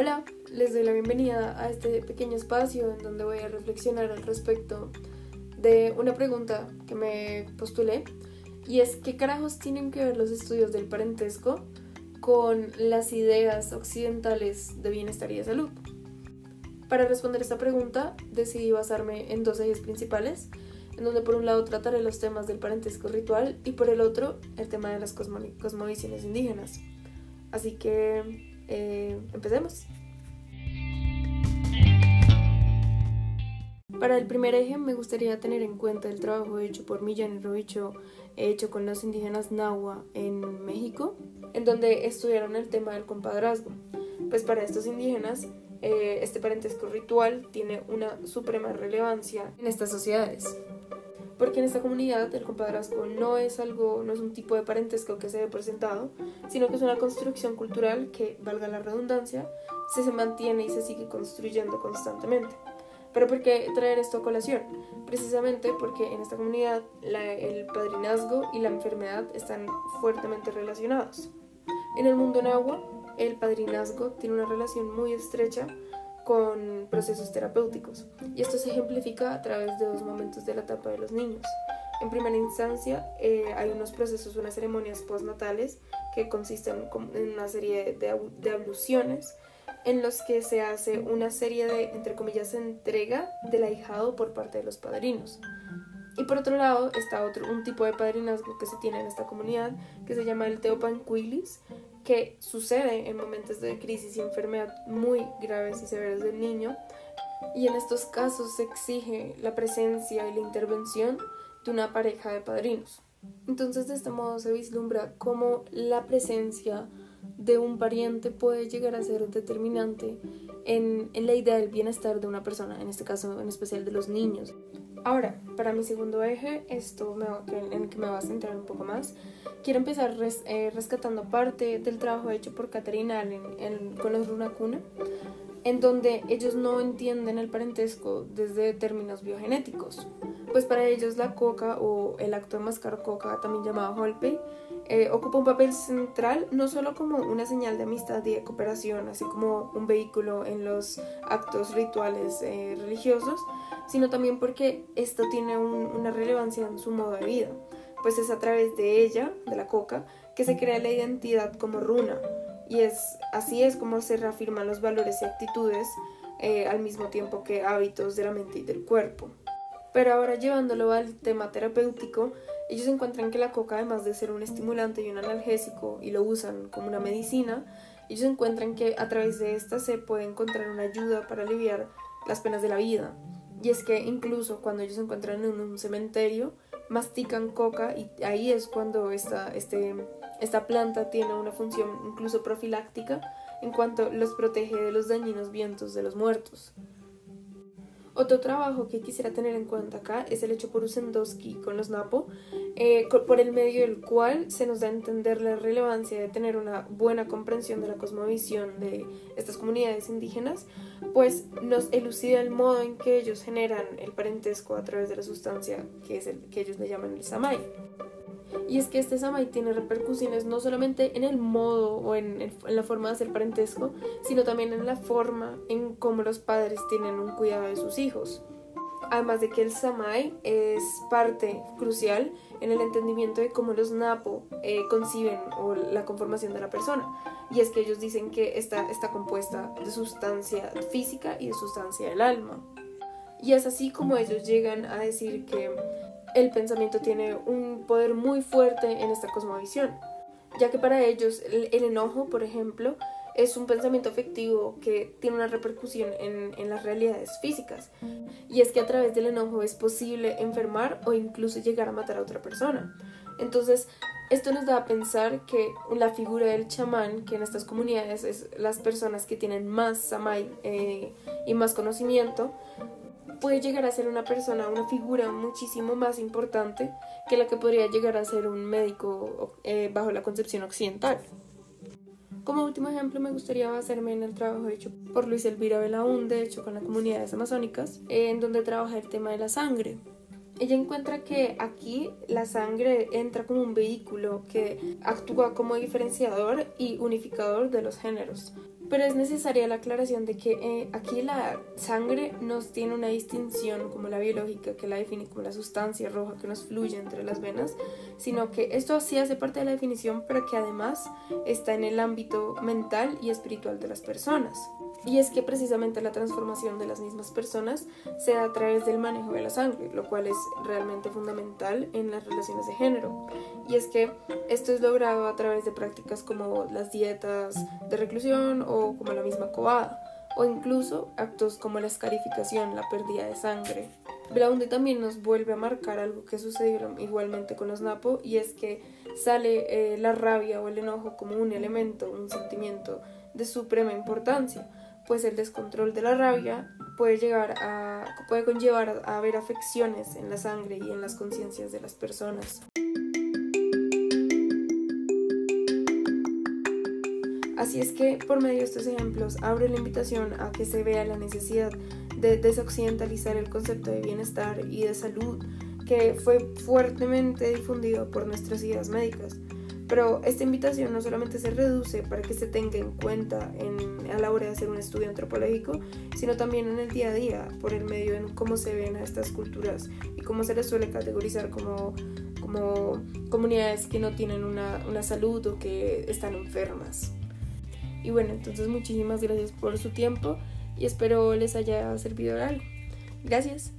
Hola, les doy la bienvenida a este pequeño espacio en donde voy a reflexionar al respecto de una pregunta que me postulé y es ¿qué carajos tienen que ver los estudios del parentesco con las ideas occidentales de bienestar y de salud? Para responder esta pregunta decidí basarme en dos ejes principales, en donde por un lado trataré los temas del parentesco ritual y por el otro el tema de las cosmovisiones indígenas. Así que eh, empecemos. Para el primer eje me gustaría tener en cuenta el trabajo hecho por Millán Robicho, hecho con los indígenas Nahua en México, en donde estudiaron el tema del compadrazgo. Pues para estos indígenas eh, este parentesco ritual tiene una suprema relevancia en estas sociedades. Porque en esta comunidad el compadrazgo no es algo, no es un tipo de parentesco que se ve presentado, sino que es una construcción cultural que, valga la redundancia, se, se mantiene y se sigue construyendo constantemente. Pero ¿por qué traer esto a colación? Precisamente porque en esta comunidad el padrinazgo y la enfermedad están fuertemente relacionados. En el mundo agua, el padrinazgo tiene una relación muy estrecha con procesos terapéuticos y esto se ejemplifica a través de dos momentos de la etapa de los niños. En primera instancia eh, hay unos procesos, unas ceremonias postnatales que consisten en una serie de, abluciones en los que se hace una serie de, entre comillas, entrega del ahijado por parte de los padrinos. Y por otro lado está otro, un tipo de padrinazgo que se tiene en esta comunidad que se llama el teopanquilis, que sucede en momentos de crisis y enfermedad muy graves y severas del niño. Y en estos casos se exige la presencia y la intervención de una pareja de padrinos. Entonces de este modo se vislumbra cómo la presencia de un pariente puede llegar a ser determinante en, en, la idea del bienestar de una persona, en este caso en especial de los niños. Ahora, para mi segundo eje, esto en el que me va a centrar un poco más, quiero empezar eh, rescatando parte del trabajo hecho por Caterina en, con los Runacuna, en donde ellos no entienden el parentesco desde términos biogenéticos. Pues para ellos la coca o el acto de mascar coca, también llamado holpey, eh, ocupa un papel central no solo como una señal de amistad y de cooperación, así como un vehículo en los actos rituales eh, religiosos, sino también porque esto tiene una relevancia en su modo de vida, pues es a través de ella, de la coca, que se crea la identidad como runa, y es así es como se reafirman los valores y actitudes eh, al mismo tiempo que hábitos de la mente y del cuerpo. Pero ahora llevándolo al tema terapéutico, ellos encuentran que la coca, además de ser un estimulante y un analgésico, y lo usan como una medicina, ellos encuentran que a través de esta se puede encontrar una ayuda para aliviar las penas de la vida. Y es que incluso cuando ellos se encuentran en un cementerio, mastican coca y ahí es cuando esta, este, esta planta tiene una función incluso profiláctica en cuanto los protege de los dañinos vientos de los muertos. Otro trabajo que quisiera tener en cuenta acá es el hecho por Usendowski con los Napo, eh, por el medio del cual se nos da a entender la relevancia de tener una buena comprensión de la cosmovisión de estas comunidades indígenas, pues nos elucida el modo en que ellos generan el parentesco a través de la sustancia que, es el, que ellos le llaman el samay. Y es que este samay tiene repercusiones no solamente en el modo o en, en, la forma de hacer parentesco, sino también en la forma en cómo los padres tienen un cuidado de sus hijos. Además de que el samay es parte crucial en el entendimiento de cómo los napo eh, conciben o la conformación de la persona. Y es que ellos dicen que está, está compuesta de sustancia física y de sustancia del alma. Y es así como ellos llegan a decir que el pensamiento tiene un poder muy fuerte en esta cosmovisión, ya que para ellos el, enojo, por ejemplo, es un pensamiento afectivo que tiene una repercusión en, las realidades físicas. Y es que a través del enojo es posible enfermar o incluso llegar a matar a otra persona. Entonces, esto nos da a pensar que la figura del chamán, que en estas comunidades es las personas que tienen más samay eh, y más conocimiento, puede llegar a ser una persona, una figura muchísimo más importante que la que podría llegar a ser un médico eh, bajo la concepción occidental. Como último ejemplo, me gustaría basarme en el trabajo hecho por Luis Elvira Belaunde, hecho con las comunidades amazónicas, en donde trabaja el tema de la sangre. Ella encuentra que aquí la sangre entra como un vehículo que actúa como diferenciador y unificador de los géneros. Pero es necesaria la aclaración de que eh, aquí la sangre nos tiene una distinción como la biológica que la define como la sustancia roja que nos fluye entre las venas, sino que esto sí hace parte de la definición, pero que además está en el ámbito mental y espiritual de las personas. Y es que precisamente la transformación de las mismas personas se a través del manejo de la sangre, lo cual es realmente fundamental en las relaciones de género. Y es que esto es logrado a través de prácticas como las dietas de reclusión o como la misma cobada, o incluso actos como la escarificación, la pérdida de sangre. Blaundi también nos vuelve a marcar algo que sucedió igualmente con los Napo y es que sale eh, la rabia o el enojo como un elemento, un sentimiento de suprema importancia pues el descontrol de la rabia puede llegar a puede conllevar a haber afecciones en la sangre y en las conciencias de las personas. Así es que por medio de estos ejemplos abro la invitación a que se vea la necesidad de desoccidentalizar el concepto de bienestar y de salud que fue fuertemente difundido por nuestras ideas médicas pero esta invitación no solamente se reduce para que se tenga en cuenta en, a la hora de hacer un estudio antropológico, sino también en el día a día, por el medio en cómo se ven a estas culturas y cómo se les suele categorizar como, como comunidades que no tienen una, una salud o que están enfermas. Y bueno, entonces muchísimas gracias por su tiempo y espero les haya servido de algo. Gracias.